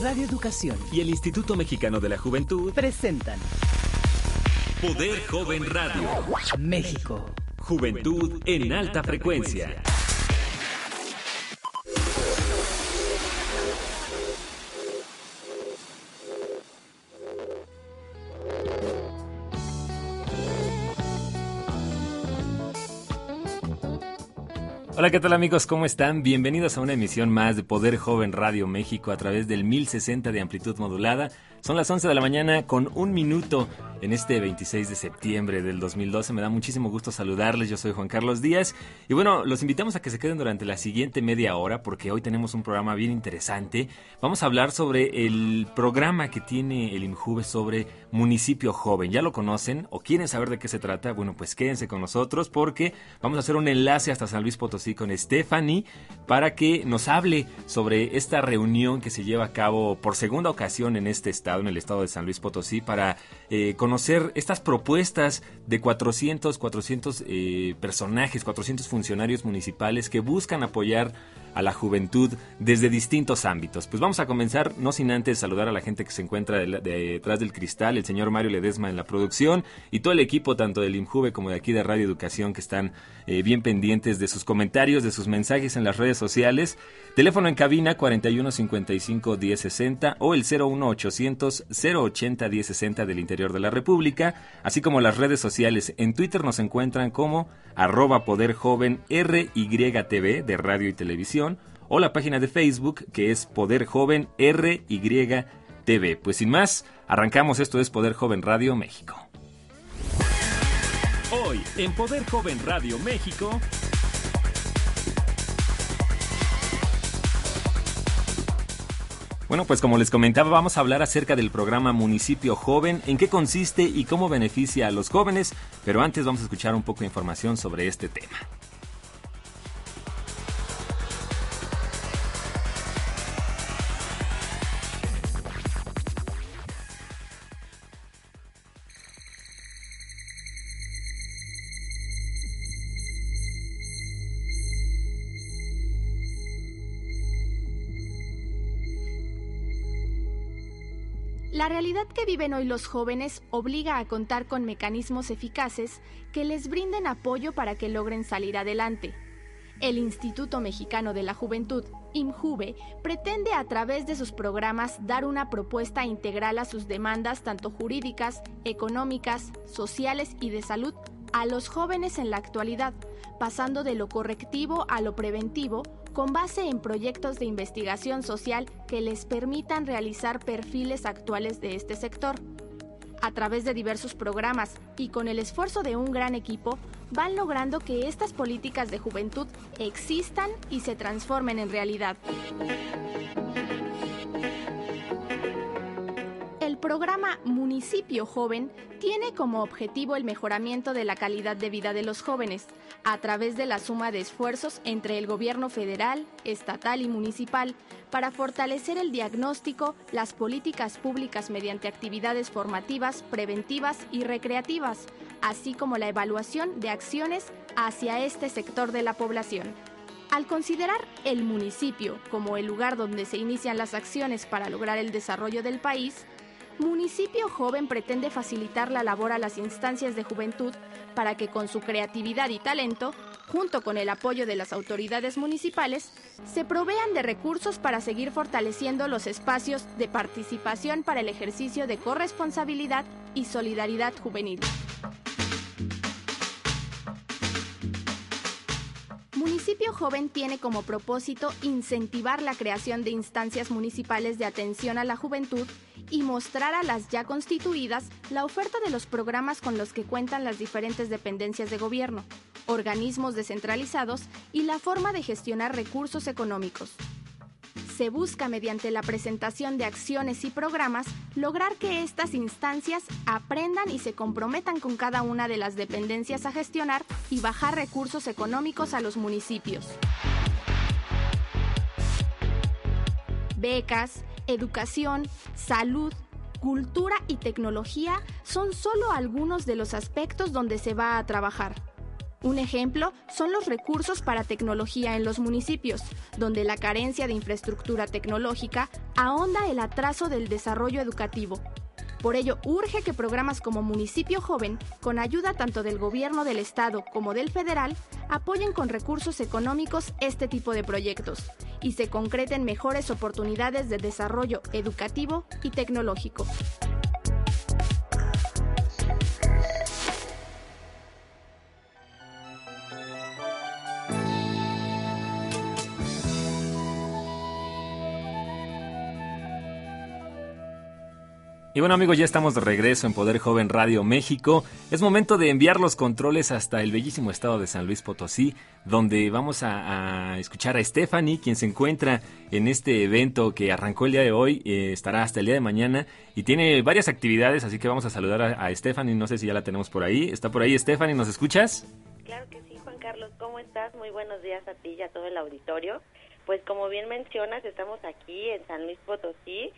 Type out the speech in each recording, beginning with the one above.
Radio Educación y el Instituto Mexicano de la Juventud presentan Poder Joven Radio. México. Juventud en alta frecuencia. Hola, ¿qué tal amigos? ¿Cómo están? Bienvenidos a una emisión más de Poder Joven Radio México a través del 1060 de amplitud modulada. Son las 11 de la mañana con un minuto en este 26 de septiembre del 2012. Me da muchísimo gusto saludarles. Yo soy Juan Carlos Díaz. Y bueno, los invitamos a que se queden durante la siguiente media hora porque hoy tenemos un programa bien interesante. Vamos a hablar sobre el programa que tiene el IMJUVE sobre municipio joven. ¿Ya lo conocen o quieren saber de qué se trata? Bueno, pues quédense con nosotros porque vamos a hacer un enlace hasta San Luis Potosí con Stephanie para que nos hable sobre esta reunión que se lleva a cabo por segunda ocasión en este estado, en el estado de San Luis Potosí, para eh, conocer estas propuestas de 400, 400 eh, personajes, 400 funcionarios municipales que buscan apoyar a la juventud desde distintos ámbitos. Pues vamos a comenzar, no sin antes saludar a la gente que se encuentra detrás del cristal, el señor Mario Ledesma en la producción y todo el equipo tanto del IMJUVE como de aquí de Radio Educación que están eh, bien pendientes de sus comentarios, de sus mensajes en las redes sociales. Teléfono en cabina 4155 1060 o el 01800 080 1060 del interior de la República, así como las redes sociales. En Twitter nos encuentran como arroba Poder Joven RYTV de radio y televisión o la página de Facebook que es Poder Joven RYTV. Pues sin más, arrancamos. Esto es Poder Joven Radio México. Hoy en Poder Joven Radio México. Bueno, pues como les comentaba, vamos a hablar acerca del programa Municipio Joven, en qué consiste y cómo beneficia a los jóvenes, pero antes vamos a escuchar un poco de información sobre este tema. Realidad que viven hoy los jóvenes obliga a contar con mecanismos eficaces que les brinden apoyo para que logren salir adelante. El Instituto Mexicano de la Juventud, IMJUVE, pretende a través de sus programas dar una propuesta integral a sus demandas tanto jurídicas, económicas, sociales y de salud a los jóvenes en la actualidad, pasando de lo correctivo a lo preventivo con base en proyectos de investigación social que les permitan realizar perfiles actuales de este sector. A través de diversos programas y con el esfuerzo de un gran equipo, van logrando que estas políticas de juventud existan y se transformen en realidad. Programa Municipio Joven tiene como objetivo el mejoramiento de la calidad de vida de los jóvenes a través de la suma de esfuerzos entre el gobierno federal, estatal y municipal para fortalecer el diagnóstico, las políticas públicas mediante actividades formativas, preventivas y recreativas, así como la evaluación de acciones hacia este sector de la población. Al considerar el municipio como el lugar donde se inician las acciones para lograr el desarrollo del país, Municipio Joven pretende facilitar la labor a las instancias de juventud para que con su creatividad y talento, junto con el apoyo de las autoridades municipales, se provean de recursos para seguir fortaleciendo los espacios de participación para el ejercicio de corresponsabilidad y solidaridad juvenil. Municipio Joven tiene como propósito incentivar la creación de instancias municipales de atención a la juventud y mostrar a las ya constituidas la oferta de los programas con los que cuentan las diferentes dependencias de gobierno, organismos descentralizados y la forma de gestionar recursos económicos. Se busca mediante la presentación de acciones y programas lograr que estas instancias aprendan y se comprometan con cada una de las dependencias a gestionar y bajar recursos económicos a los municipios. Becas, educación, salud, cultura y tecnología son solo algunos de los aspectos donde se va a trabajar. Un ejemplo son los recursos para tecnología en los municipios, donde la carencia de infraestructura tecnológica ahonda el atraso del desarrollo educativo. Por ello, urge que programas como Municipio Joven, con ayuda tanto del gobierno del Estado como del federal, apoyen con recursos económicos este tipo de proyectos y se concreten mejores oportunidades de desarrollo educativo y tecnológico. Y bueno amigos, ya estamos de regreso en Poder Joven Radio México. Es momento de enviar los controles hasta el bellísimo estado de San Luis Potosí, donde vamos a, escuchar a Stephanie, quien se encuentra en este evento que arrancó el día de hoy, eh, estará hasta el día de mañana y tiene varias actividades, así que vamos a saludar a, a Stephanie, no sé si ya la tenemos por ahí. ¿Está por ahí Stephanie? ¿Nos escuchas? Claro que sí, Juan Carlos, ¿cómo estás? Muy buenos días a ti y a todo el auditorio. Pues como bien mencionas, estamos aquí en San Luis Potosí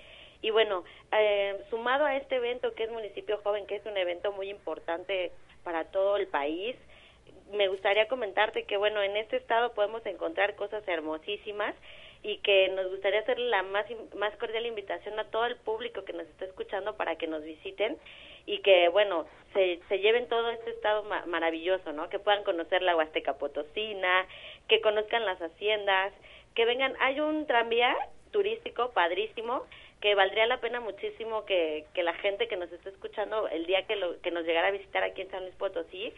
y bueno, eh, sumado a este evento que es Municipio Joven, que es un evento muy importante para todo el país, me gustaría comentarte que bueno, en este estado podemos encontrar cosas hermosísimas y que nos gustaría hacer la más, más cordial invitación a todo el público que nos está escuchando para que nos visiten y que, bueno, se, se lleven todo este estado maravilloso, ¿no? Que puedan conocer la Huasteca Potosina, que conozcan las haciendas, que vengan. Hay un tranvía turístico padrísimo que valdría la pena muchísimo que, que la gente que nos está escuchando el día que, lo, que nos llegara a visitar aquí en San Luis Potosí,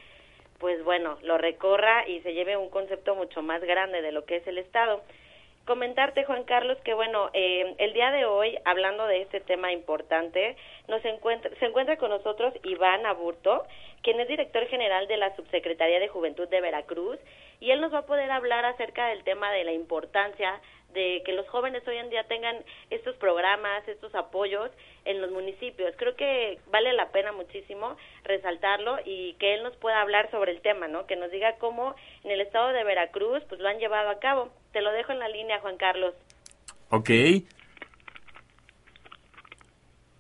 pues bueno, lo recorra y se lleve un concepto mucho más grande de lo que es el Estado. Comentarte, Juan Carlos, que bueno, eh, el día de hoy, hablando de este tema importante, nos encuentra, se encuentra con nosotros Iván Aburto, quien es director general de la Subsecretaría de Juventud de Veracruz, y él nos va a poder hablar acerca del tema de la importancia de que los jóvenes hoy en día tengan estos programas, estos apoyos en los municipios. Creo que vale la pena muchísimo resaltarlo y que él nos pueda hablar sobre el tema, ¿no? Que nos diga cómo en el estado de Veracruz pues lo han llevado a cabo. Te lo dejo en la línea, Juan Carlos. Ok.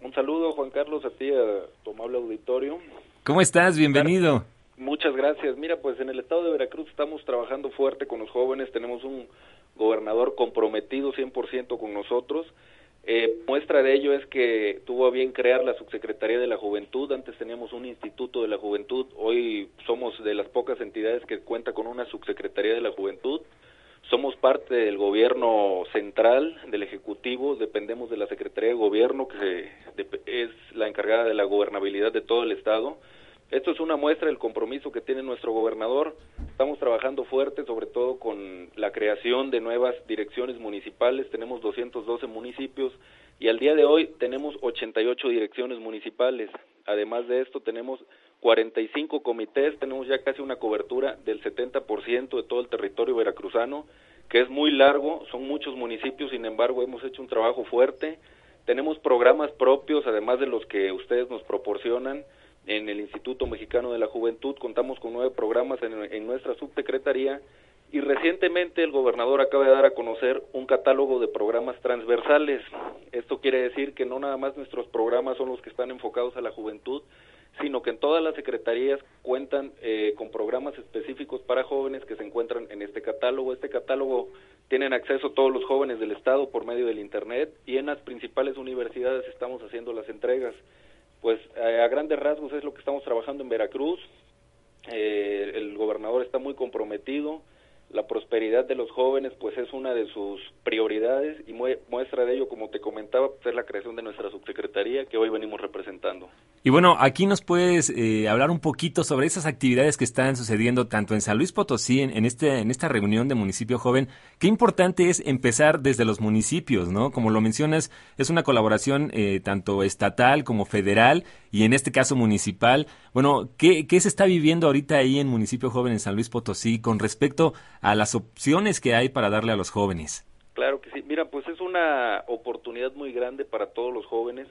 Un saludo, Juan Carlos, a ti, a tu amable auditorio. ¿Cómo estás? Bienvenido. Muchas gracias. Mira, pues en el estado de Veracruz estamos trabajando fuerte con los jóvenes, tenemos un gobernador comprometido 100% con nosotros. Eh, muestra de ello es que tuvo a bien crear la Subsecretaría de la Juventud. Antes teníamos un Instituto de la Juventud. Hoy somos de las pocas entidades que cuenta con una Subsecretaría de la Juventud. Somos parte del gobierno central, del Ejecutivo. Dependemos de la Secretaría de Gobierno, que es la encargada de la gobernabilidad de todo el Estado. Esto es una muestra del compromiso que tiene nuestro gobernador. Estamos trabajando fuerte, sobre todo con la creación de nuevas direcciones municipales. Tenemos 212 municipios y al día de hoy tenemos 88 direcciones municipales. Además de esto, tenemos 45 comités, tenemos ya casi una cobertura del 70% de todo el territorio veracruzano, que es muy largo, son muchos municipios, sin embargo, hemos hecho un trabajo fuerte. Tenemos programas propios, además de los que ustedes nos proporcionan en el Instituto Mexicano de la Juventud, contamos con nueve programas en, nuestra subsecretaría y recientemente el gobernador acaba de dar a conocer un catálogo de programas transversales. Esto quiere decir que no nada más nuestros programas son los que están enfocados a la juventud, sino que en todas las secretarías cuentan eh, con programas específicos para jóvenes que se encuentran en este catálogo. Este catálogo tienen acceso todos los jóvenes del Estado por medio del Internet y en las principales universidades estamos haciendo las entregas pues eh, a grandes rasgos es lo que estamos trabajando en Veracruz. Eh, el gobernador está muy comprometido. La prosperidad de los jóvenes, pues es una de sus prioridades y muestra de ello, como te comentaba, pues, es la creación de nuestra subsecretaría que hoy venimos representando. Y bueno, aquí nos puedes eh, hablar un poquito sobre esas actividades que están sucediendo tanto en San Luis Potosí, en, este, en esta reunión de Municipio Joven. Qué importante es empezar desde los municipios, ¿no? Como lo mencionas, es una colaboración eh, tanto estatal como federal y en este caso municipal. Bueno, ¿qué, ¿qué se está viviendo ahorita ahí en Municipio Joven en San Luis Potosí con respecto a las opciones que hay para darle a los jóvenes? Claro que sí. Mira, pues es una oportunidad muy grande para todos los jóvenes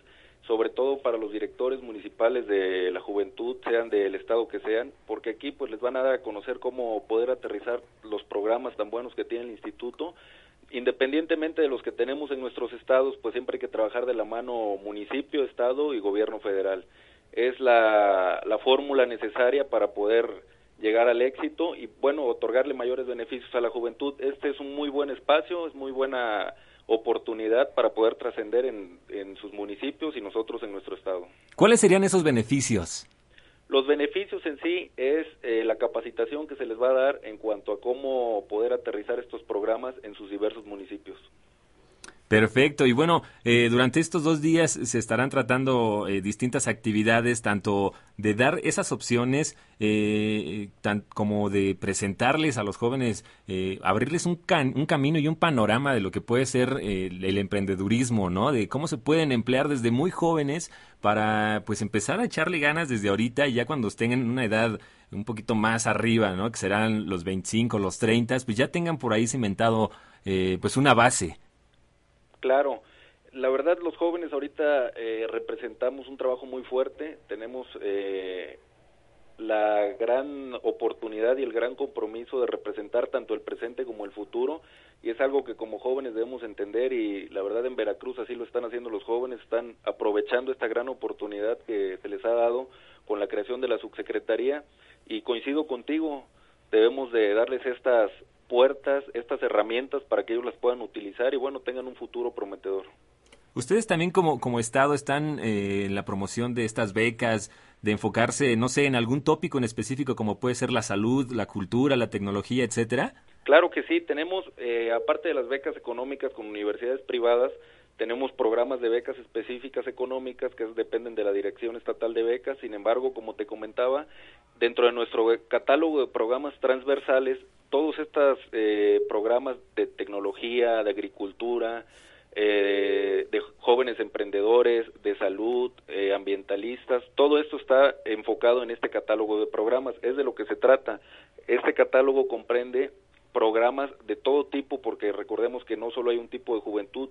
sobre todo para los directores municipales de la juventud, sean del estado que sean, porque aquí pues les van a dar a conocer cómo poder aterrizar los programas tan buenos que tiene el instituto, independientemente de los que tenemos en nuestros estados, pues siempre hay que trabajar de la mano municipio, estado y gobierno federal. Es la, la fórmula necesaria para poder llegar al éxito y bueno, otorgarle mayores beneficios a la juventud. Este es un muy buen espacio, es muy buena oportunidad para poder trascender en, en sus municipios y nosotros en nuestro estado. ¿Cuáles serían esos beneficios? Los beneficios en sí es eh, la capacitación que se les va a dar en cuanto a cómo poder aterrizar estos programas en sus diversos municipios. Perfecto. Y bueno, eh, durante estos dos días se estarán tratando eh, distintas actividades, tanto de dar esas opciones, eh, tan, como de presentarles a los jóvenes, abrirles un, un camino y un panorama de lo que puede ser el emprendedurismo, ¿no? De cómo se pueden emplear desde muy jóvenes para, pues, empezar a echarle ganas desde ahorita y ya cuando estén en una edad un poquito más arriba, ¿no? Que serán los 25, los 30, pues ya tengan por ahí cimentado, pues, una base. Claro, la verdad los jóvenes ahorita eh, representamos un trabajo muy fuerte, tenemos eh, la gran oportunidad y el gran compromiso de representar tanto el presente como el futuro. Y es algo que como jóvenes debemos entender y la verdad en Veracruz así lo están haciendo los jóvenes, están aprovechando esta gran oportunidad que se les ha dado con la creación de la subsecretaría. Y coincido contigo, debemos de darles estas puertas, estas herramientas para que ellos las puedan utilizar y bueno, tengan un futuro prometedor. Ustedes también como, como Estado están eh, en la promoción de estas becas, de enfocarse, no sé, en algún tópico en específico como puede ser la salud, la cultura, la tecnología, etcétera. Claro que sí, tenemos, eh, aparte de las becas económicas con universidades privadas, tenemos programas de becas específicas económicas que dependen de la Dirección Estatal de Becas. Sin embargo, como te comentaba, dentro de nuestro catálogo de programas transversales, todos estos eh, programas de tecnología, de agricultura, eh, de jóvenes emprendedores, de salud, eh, ambientalistas, todo esto está enfocado en este catálogo de programas. Es de lo que se trata. Este catálogo comprende programas de todo tipo, porque recordemos que no solo hay un tipo de juventud,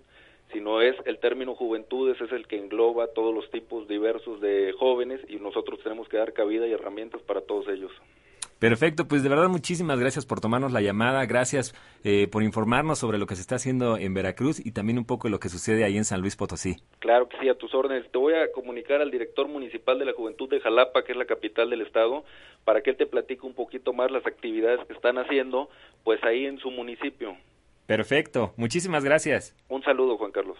sino es el término juventudes, es el que engloba todos los tipos diversos de jóvenes y nosotros tenemos que dar cabida y herramientas para todos ellos. Perfecto, pues de verdad muchísimas gracias por tomarnos la llamada, gracias eh, por informarnos sobre lo que se está haciendo en Veracruz y también un poco de lo que sucede ahí en San Luis Potosí. Claro que sí, a tus órdenes. Te voy a comunicar al director municipal de la Juventud de Jalapa, que es la capital del estado, para que él te platique un poquito más las actividades que están haciendo, pues ahí en su municipio. Perfecto, muchísimas gracias. Un saludo, Juan Carlos.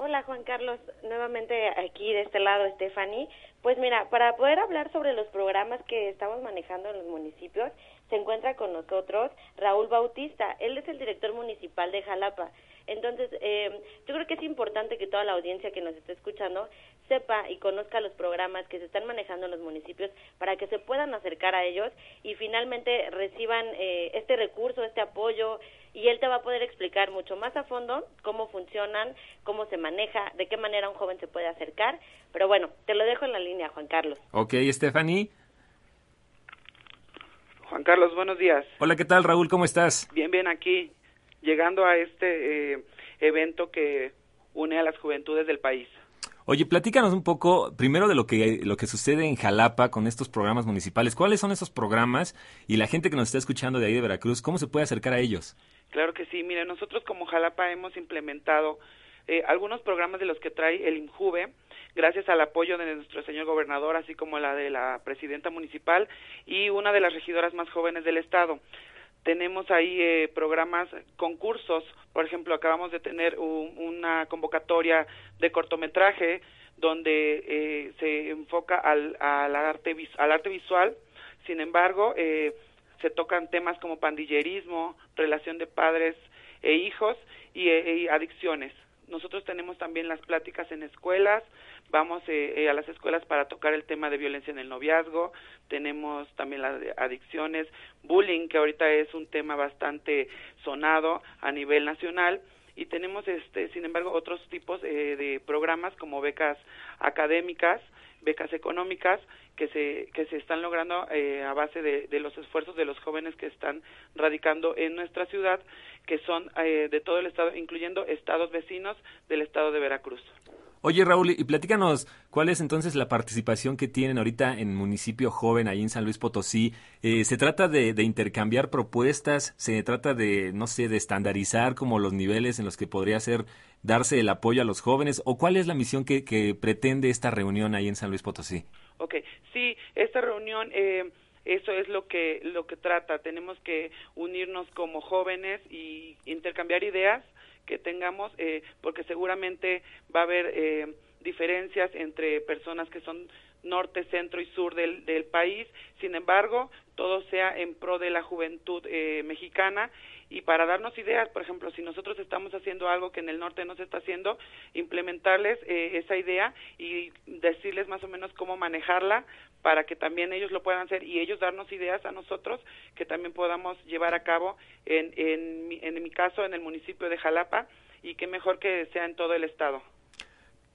Hola Juan Carlos, nuevamente aquí de este lado Stephanie. Pues mira, para poder hablar sobre los programas que estamos manejando en los municipios, se encuentra con nosotros Raúl Bautista. Él es el director municipal de Jalapa. Entonces, eh, yo creo que es importante que toda la audiencia que nos esté escuchando sepa y conozca los programas que se están manejando en los municipios para que se puedan acercar a ellos y finalmente reciban eh, este recurso, este apoyo y él te va a poder explicar mucho más a fondo cómo funcionan, cómo se maneja, de qué manera un joven se puede acercar. Pero bueno, te lo dejo en la línea, Juan Carlos. Ok, Stephanie. Juan Carlos, buenos días. Hola, ¿qué tal, Raúl? ¿Cómo estás? Bien, bien, aquí llegando a este eh, evento que une a las juventudes del país. Oye, platícanos un poco primero de lo que, lo que sucede en Jalapa con estos programas municipales. ¿Cuáles son esos programas? Y la gente que nos está escuchando de ahí de Veracruz, ¿cómo se puede acercar a ellos? Claro que sí. Mire, nosotros como Jalapa hemos implementado eh, algunos programas de los que trae el INJUVE, gracias al apoyo de nuestro señor gobernador, así como la de la presidenta municipal y una de las regidoras más jóvenes del estado tenemos ahí eh, programas, concursos, por ejemplo, acabamos de tener una convocatoria de cortometraje donde eh, se enfoca al, al, arte, al arte visual, sin embargo, eh, se tocan temas como pandillerismo, relación de padres e hijos y, y adicciones. Nosotros tenemos también las pláticas en escuelas, vamos eh, eh, a las escuelas para tocar el tema de violencia en el noviazgo, tenemos también las adicciones, bullying, que ahorita es un tema bastante sonado a nivel nacional, y tenemos, este, sin embargo, otros tipos eh, de programas como becas académicas, becas económicas que se que se están logrando a base de, de, los esfuerzos de los jóvenes que están radicando en nuestra ciudad que son de todo el estado incluyendo estados vecinos del estado de Veracruz Oye, Raúl, y platícanos, ¿cuál es entonces la participación que tienen ahorita en municipio joven ahí en San Luis Potosí? Eh, ¿Se trata de, intercambiar propuestas? ¿Se trata de, no sé, de estandarizar como los niveles en los que podría ser darse el apoyo a los jóvenes? ¿O cuál es la misión que, pretende esta reunión ahí en San Luis Potosí? Ok, sí, esta reunión... Eh, eso es lo que lo que trata tenemos que unirnos como jóvenes y intercambiar ideas que tengamos, eh, porque seguramente va a haber eh, diferencias entre personas que son norte, centro y sur del, del país. Sin embargo, todo sea en pro de la juventud eh, mexicana y para darnos ideas, por ejemplo, si nosotros estamos haciendo algo que en el norte no se está haciendo, implementarles eh, esa idea y decirles más o menos cómo manejarla para que también ellos lo puedan hacer y ellos darnos ideas a nosotros que también podamos llevar a cabo en, en, en mi caso en el municipio de Jalapa y que mejor que sea en todo el estado.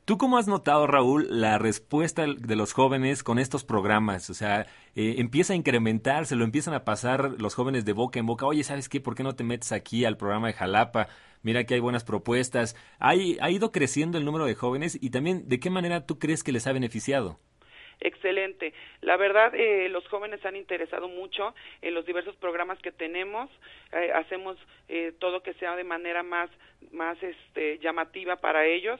¿Tú cómo has notado, Raúl, la respuesta de los jóvenes con estos programas? O sea, eh, empieza a incrementarse, lo empiezan a pasar los jóvenes de boca en boca. Oye, ¿sabes qué? ¿Por qué no te metes aquí al programa de Jalapa? Mira que hay buenas propuestas. ¿Ha, ha ido creciendo el número de jóvenes? Y también, ¿de qué manera tú crees que les ha beneficiado? Excelente. La verdad, eh, los jóvenes han interesado mucho en los diversos programas que tenemos. Eh, hacemos eh, todo que sea de manera más, más este, llamativa para ellos,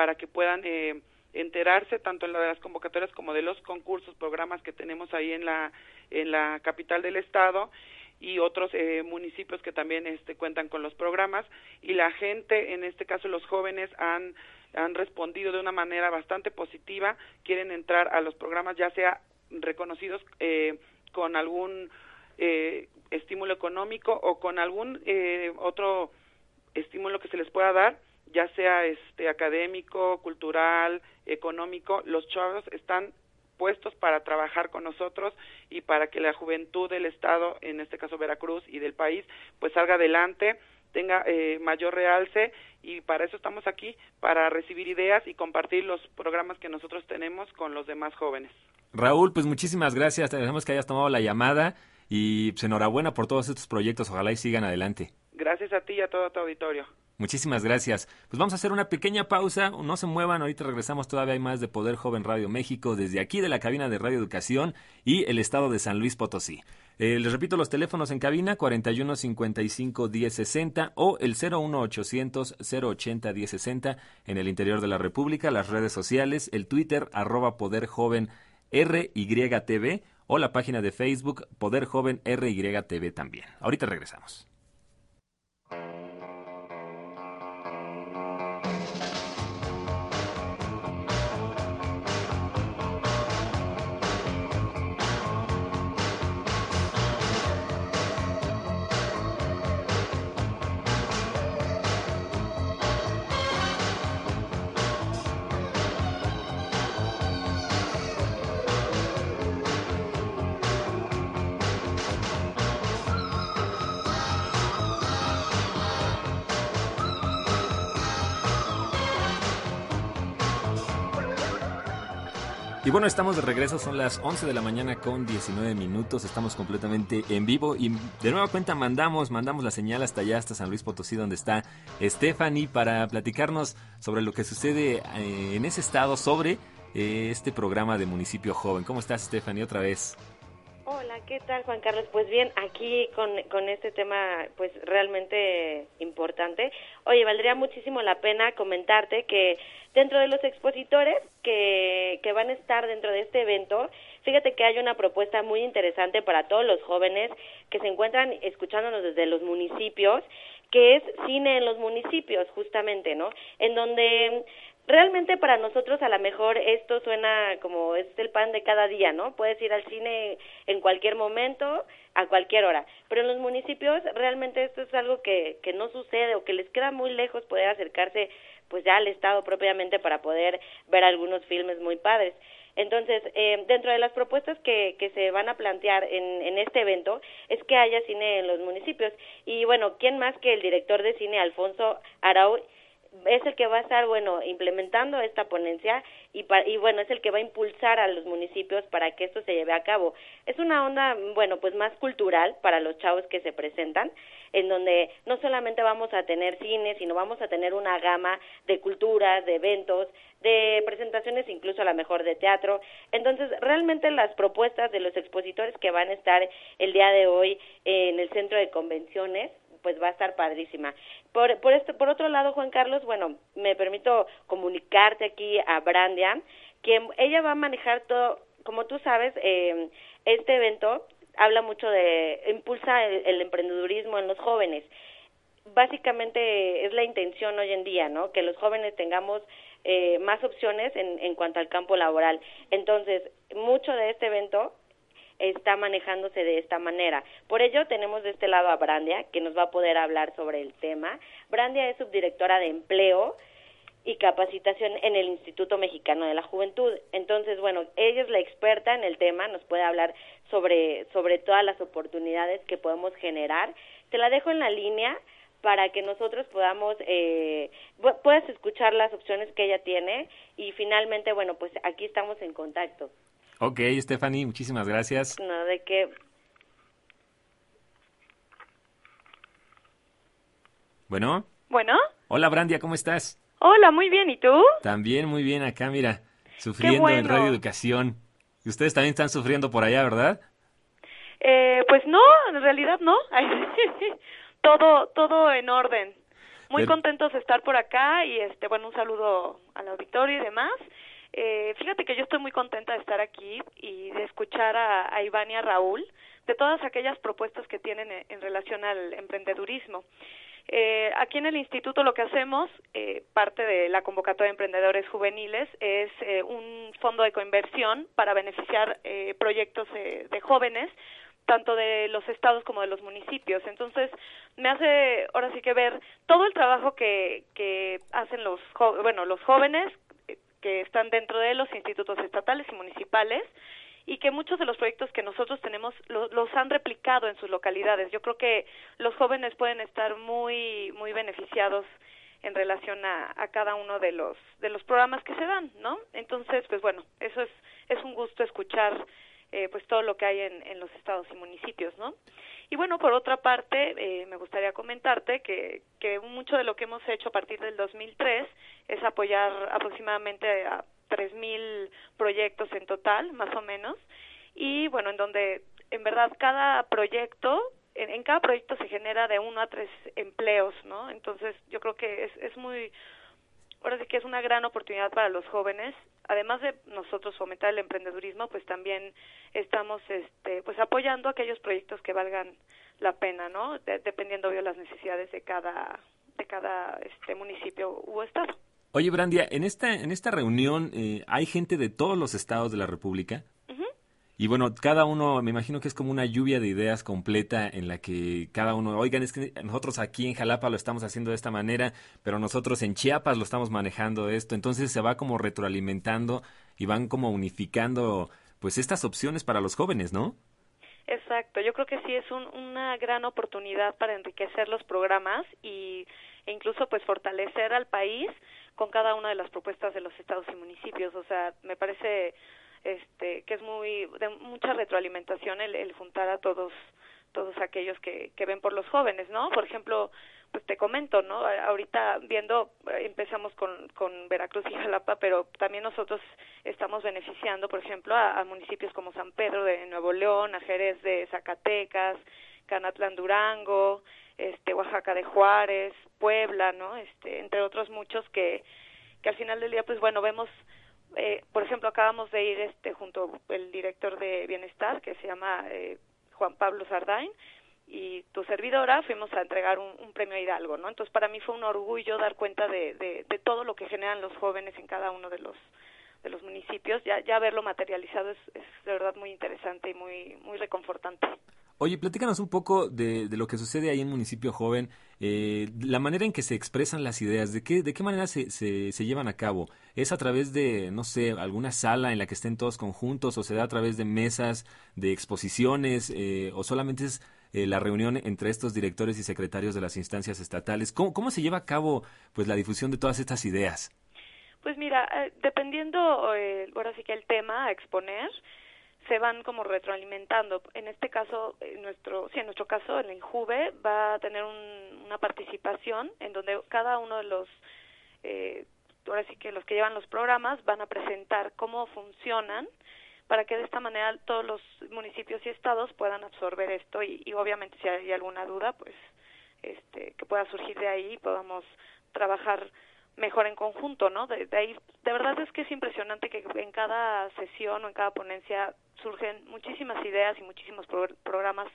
para que puedan eh, enterarse tanto en la de las convocatorias como de los concursos, programas que tenemos ahí en la, en la capital del estado y otros eh, municipios que también este, cuentan con los programas. Y la gente, en este caso los jóvenes, han han respondido de una manera bastante positiva, quieren entrar a los programas ya sea reconocidos eh, con algún eh, estímulo económico o con algún eh, otro estímulo que se les pueda dar, ya sea este académico, cultural, económico, los chavos están puestos para trabajar con nosotros y para que la juventud del estado, en este caso Veracruz y del país, pues salga adelante tenga eh, mayor realce y para eso estamos aquí, para recibir ideas y compartir los programas que nosotros tenemos con los demás jóvenes. Raúl, pues muchísimas gracias, te agradecemos que hayas tomado la llamada y pues enhorabuena por todos estos proyectos, ojalá y sigan adelante. Gracias a ti y a todo tu auditorio. Muchísimas gracias. Pues vamos a hacer una pequeña pausa, no se muevan, ahorita regresamos, todavía hay más de Poder Joven Radio México desde aquí de la cabina de Radio Educación y el estado de San Luis Potosí. Eh, les repito los teléfonos en cabina 41 55 10 60 o el 01 800 080 10 60 en el interior de la República, las redes sociales, el Twitter arroba Poder Joven RYTV o la página de Facebook Poder Joven RYTV también. Ahorita regresamos. Y bueno, estamos de regreso, son las 11 de la mañana con 19 minutos, estamos completamente en vivo y de nueva cuenta mandamos, mandamos la señal hasta allá, hasta San Luis Potosí, donde está Stephanie, para platicarnos sobre lo que sucede eh, en ese estado, sobre eh, este programa de Municipio Joven. ¿Cómo estás, Stephanie, otra vez? Hola, ¿qué tal Juan Carlos? Pues bien, aquí con, con este tema pues realmente importante. Oye, valdría muchísimo la pena comentarte que dentro de los expositores que, que van a estar dentro de este evento, fíjate que hay una propuesta muy interesante para todos los jóvenes que se encuentran escuchándonos desde los municipios, que es cine en los municipios, justamente, ¿no? En donde realmente para nosotros a lo mejor esto suena como es el pan de cada día, ¿no? Puedes ir al cine en cualquier momento, a cualquier hora, pero en los municipios realmente esto es algo que, que no sucede o que les queda muy lejos poder acercarse pues ya al Estado propiamente para poder ver algunos filmes muy padres. Entonces, eh, dentro de las propuestas que, que se van a plantear en, en este evento es que haya cine en los municipios. Y bueno, ¿quién más que el director de cine, Alfonso Arau, es el que va a estar, bueno, implementando esta ponencia y, y bueno, es el que va a impulsar a los municipios para que esto se lleve a cabo. Es una onda, bueno, pues más cultural para los chavos que se presentan. en donde no solamente vamos a tener cine, sino vamos a tener una gama de culturas, de eventos, de presentaciones incluso a lo mejor de teatro. Entonces, realmente las propuestas de los expositores que van a estar el día de hoy en el centro de convenciones pues va a estar padrísima. Por, por, este, por otro lado, Juan Carlos, bueno, me permito comunicarte aquí a Brandia, que ella va a manejar todo, como tú sabes, eh, este evento habla mucho de, impulsa el, el emprendedurismo en los jóvenes. Básicamente es la intención hoy en día, ¿no? Que los jóvenes tengamos eh, más opciones en, en cuanto al campo laboral. Entonces, mucho de este evento está manejándose de esta manera. Por ello tenemos de este lado a Brandia, que nos va a poder hablar sobre el tema. Brandia es subdirectora de empleo y capacitación en el Instituto Mexicano de la Juventud. Entonces, bueno, ella es la experta en el tema, nos puede hablar sobre, sobre todas las oportunidades que podemos generar. Te la dejo en la línea para que nosotros podamos, eh, puedas escuchar las opciones que ella tiene y finalmente, bueno, pues aquí estamos en contacto. Ok, Stephanie, muchísimas gracias. No, de qué. Bueno. Bueno. Hola, Brandia, ¿cómo estás? Hola, muy bien, ¿y tú? También muy bien acá, mira, sufriendo en Radio Educación. Y ustedes también están sufriendo por allá, ¿verdad? Eh, pues no, en realidad no. todo, todo en orden. Muy contentos de estar por acá y este, bueno, un saludo al auditorio y demás. Eh, fíjate que yo estoy muy contenta de estar aquí y de escuchar a, a Iván y a Raúl de todas aquellas propuestas que tienen en, relación al emprendedurismo. Eh, aquí en el instituto lo que hacemos, eh, parte de la convocatoria de emprendedores juveniles, es eh, un fondo de coinversión para beneficiar eh, proyectos eh, de jóvenes tanto de los estados como de los municipios. Entonces, me hace ahora sí que ver todo el trabajo que, que hacen los, bueno, los jóvenes que están dentro de los institutos estatales y municipales y que muchos de los proyectos que nosotros tenemos los han replicado en sus localidades. Yo creo que los jóvenes pueden estar muy muy beneficiados en relación a, a cada uno de los de los programas que se dan, ¿no? Entonces, pues bueno, eso es es un gusto escuchar eh, pues todo lo que hay en, en los estados y municipios, ¿no? Y bueno, por otra parte, eh, me gustaría comentarte que, que mucho de lo que hemos hecho a partir del 2003 es apoyar aproximadamente a 3.000 proyectos en total, más o menos, y bueno, en donde en verdad cada proyecto, en, en cada proyecto se genera de uno a tres empleos, ¿no? Entonces yo creo que es, es muy, ahora sí que es una gran oportunidad para los jóvenes además de nosotros fomentar el emprendedurismo, pues también estamos este pues apoyando aquellos proyectos que valgan la pena, ¿no? dependiendo de las necesidades de cada de cada este municipio u estado. Oye, Brandia, en esta en esta reunión eh, hay gente de todos los estados de la República. Y bueno, cada uno, me imagino que es como una lluvia de ideas completa en la que cada uno, oigan, es que nosotros aquí en Jalapa lo estamos haciendo de esta manera, pero nosotros en Chiapas lo estamos manejando esto. Entonces se va como retroalimentando y van como unificando pues estas opciones para los jóvenes, ¿no? Exacto, yo creo que sí es un, una gran oportunidad para enriquecer los programas y, e incluso pues fortalecer al país con cada una de las propuestas de los estados y municipios. O sea, me parece este que es muy de mucha retroalimentación el, juntar a todos todos aquellos que, que ven por los jóvenes, ¿no? Por ejemplo, pues te comento, ¿no? Ahorita viendo, empezamos con, con Veracruz y Jalapa, pero también nosotros estamos beneficiando, por ejemplo, a, a municipios como San Pedro de Nuevo León, a Jerez de Zacatecas, Canatlán Durango, este Oaxaca de Juárez, Puebla, ¿no? Este, entre otros muchos que que al final del día pues bueno, vemos eh, por ejemplo, acabamos de ir este junto el director de bienestar que se llama eh, Juan Pablo Sardain y tu servidora fuimos a entregar un, un, premio a Hidalgo, ¿no? Entonces para mí fue un orgullo dar cuenta de, todo lo que generan los jóvenes en cada uno de los de los municipios, ya, ya verlo materializado es, es de verdad muy interesante y muy, muy reconfortante. Oye, platícanos un poco de, lo que sucede ahí en Municipio Joven, eh, la manera en que se expresan las ideas, de qué, de qué manera se, se, llevan a cabo. ¿Es a través de, no sé, alguna sala en la que estén todos conjuntos o se da a través de mesas, de exposiciones eh, o solamente es eh, la reunión entre estos directores y secretarios de las instancias estatales? ¿Cómo, cómo se lleva a cabo pues la difusión de todas estas ideas? Pues mira, eh, dependiendo, eh, ahora sí que el tema a exponer, se van como retroalimentando. En este caso, en nuestro, sí, en nuestro caso, el Injuve va a tener una participación en donde cada uno de los, eh, ahora sí que los que llevan los programas van a presentar cómo funcionan para que de esta manera todos los municipios y estados puedan absorber esto y, y obviamente si hay alguna duda, pues este, que pueda surgir de ahí podamos trabajar mejor en conjunto, ¿no? De, ahí, de verdad es que es impresionante que en cada sesión o en cada ponencia surgen muchísimas ideas y muchísimos programas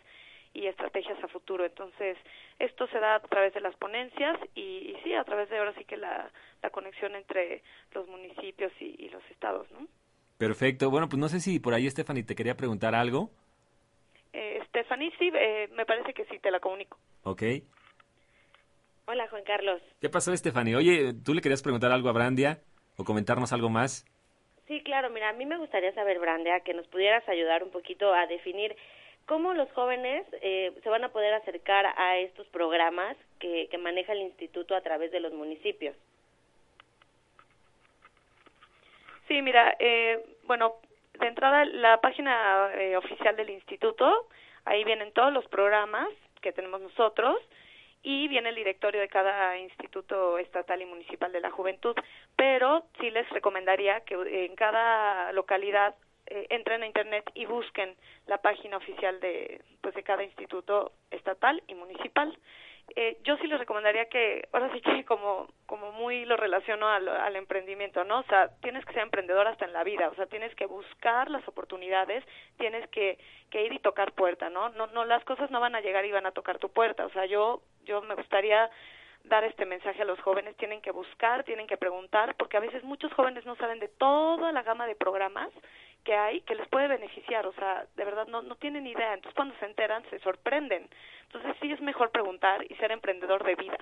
y estrategias a futuro. Entonces, esto se da a través de las ponencias y, sí, a través de ahora sí que la, la conexión entre los municipios y, los estados, ¿no? Perfecto. Bueno, pues no sé si por ahí Stephanie te quería preguntar algo. Eh, Stephanie, sí, eh, me parece que sí, te la comunico. Ok. Hola, Juan Carlos. ¿Qué pasó, Stephanie? Oye, ¿tú le querías preguntar algo a Brandia o comentarnos algo más? Sí, claro, mira, a mí me gustaría saber, Brandia, que nos pudieras ayudar un poquito a definir cómo los jóvenes eh, se van a poder acercar a estos programas que, que maneja el instituto a través de los municipios. Sí, mira, eh, bueno, de entrada la página eh, oficial del instituto, ahí vienen todos los programas que tenemos nosotros y viene el directorio de cada instituto estatal y municipal de la juventud, pero sí les recomendaría que en cada localidad eh, entren a internet y busquen la página oficial de pues de cada instituto estatal y municipal eh, yo sí les recomendaría que, ahora sí que como, como muy lo relaciono al, al emprendimiento, ¿no? O sea, tienes que ser emprendedor hasta en la vida, o sea, tienes que buscar las oportunidades, tienes que, que ir y tocar puerta, ¿no? No, no, las cosas no van a llegar y van a tocar tu puerta, o sea, yo, yo me gustaría dar este mensaje a los jóvenes, tienen que buscar, tienen que preguntar, porque a veces muchos jóvenes no saben de toda la gama de programas que hay que les puede beneficiar, o sea, de verdad no, no tienen idea, entonces cuando se enteran se sorprenden. Entonces sí es mejor preguntar y ser emprendedor de vida.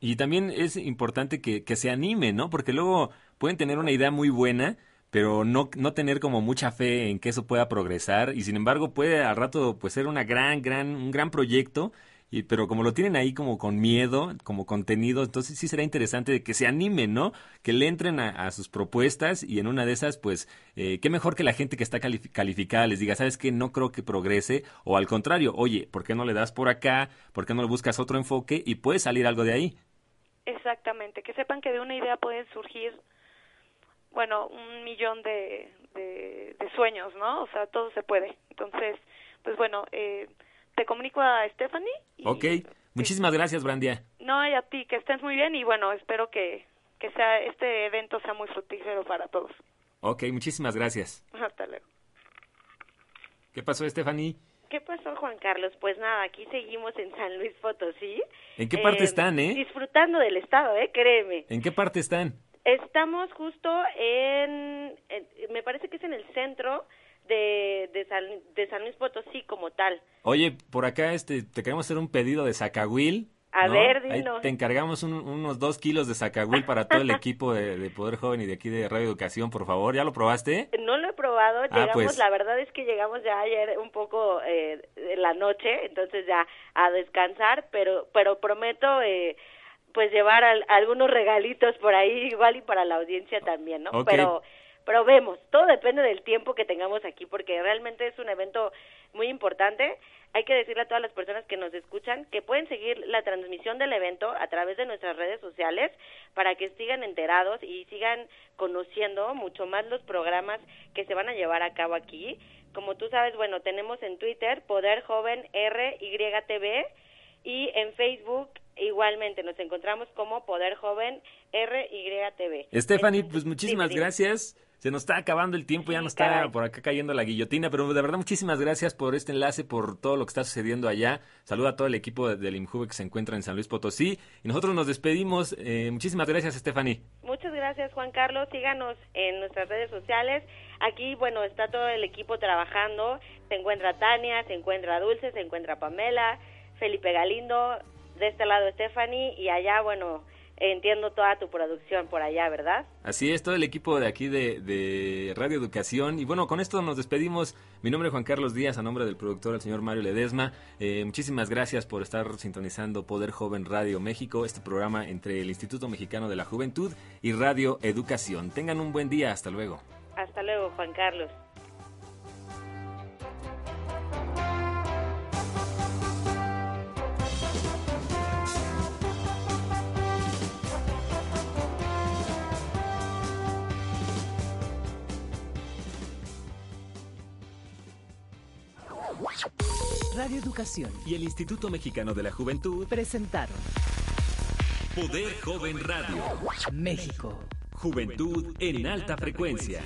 Y también es importante que, que se anime, ¿no? Porque luego pueden tener una idea muy buena, pero no, no tener como mucha fe en que eso pueda progresar y sin embargo puede al rato pues ser una gran, gran, un gran proyecto y, pero como lo tienen ahí como con miedo, como contenido, entonces sí será interesante de que se animen, ¿no? Que le entren a, sus propuestas y en una de esas, pues, eh, qué mejor que la gente que está calificada les diga, ¿sabes qué? No creo que progrese, o al contrario, oye, ¿por qué no le das por acá? ¿Por qué no le buscas otro enfoque? Y puede salir algo de ahí. Exactamente, que sepan que de una idea pueden surgir, bueno, un millón de, de sueños, ¿no? O sea, todo se puede. Entonces, pues bueno, eh, te comunico a Stephanie. ok, muchísimas gracias, Brandia. No, y a ti, que estés muy bien y bueno, espero que, que sea este evento sea muy fructífero para todos. Ok, muchísimas gracias. Hasta luego. ¿Qué pasó, Stephanie? ¿Qué pasó, Juan Carlos? Pues nada, aquí seguimos en San Luis Potosí. ¿En qué parte eh, están, eh? Disfrutando del estado, eh, créeme. ¿En qué parte están? Estamos justo en, me parece que es en el centro de, de, San, de San Luis Potosí como tal. Oye, por acá este, te queremos hacer un pedido de Zacahuil. A ver, dinos. te encargamos unos dos kilos de Zacahuil para todo el equipo de, Poder Joven y de aquí de Radio Educación, por favor. ¿Ya lo probaste? No lo he probado. Ah, llegamos, pues. la verdad es que llegamos ya ayer un poco eh, en la noche, entonces ya a descansar, pero, pero prometo... Eh, pues llevar algunos regalitos por ahí igual y para la audiencia también, ¿no? Pero pero vemos, todo depende del tiempo que tengamos aquí, porque realmente es un evento muy importante. Hay que decirle a todas las personas que nos escuchan que pueden seguir la transmisión del evento a través de nuestras redes sociales para que sigan enterados y sigan conociendo mucho más los programas que se van a llevar a cabo aquí. Como tú sabes, bueno, tenemos en Twitter Poder Joven RYTV y en Facebook igualmente nos encontramos como Poder Joven RYTV. Stephanie, pues muchísimas gracias se nos está acabando el tiempo, ya nos está por acá cayendo la guillotina, pero de verdad muchísimas gracias por este enlace, por todo lo que está sucediendo allá. Saluda a todo el equipo del IMJUVE que se encuentra en San Luis Potosí y nosotros nos despedimos. Eh, muchísimas gracias, Stephanie. Muchas gracias, Juan Carlos. Síganos en nuestras redes sociales. Aquí, bueno, está todo el equipo trabajando. Se encuentra Tania, se encuentra Dulce, se encuentra Pamela, Felipe Galindo, de este lado Stephanie y allá, bueno, entiendo toda tu producción por allá, ¿verdad? Así es, todo el equipo de aquí de, Radio Educación. Y bueno, con esto nos despedimos. Mi nombre es Juan Carlos Díaz, a nombre del productor, el señor Mario Ledesma. Eh, muchísimas gracias por estar sintonizando Poder Joven Radio México, este programa entre el Instituto Mexicano de la Juventud y Radio Educación. Tengan un buen día, hasta luego. Hasta luego, Juan Carlos. Radio Educación y el Instituto Mexicano de la Juventud presentaron Poder Joven Radio. México. Juventud en alta frecuencia.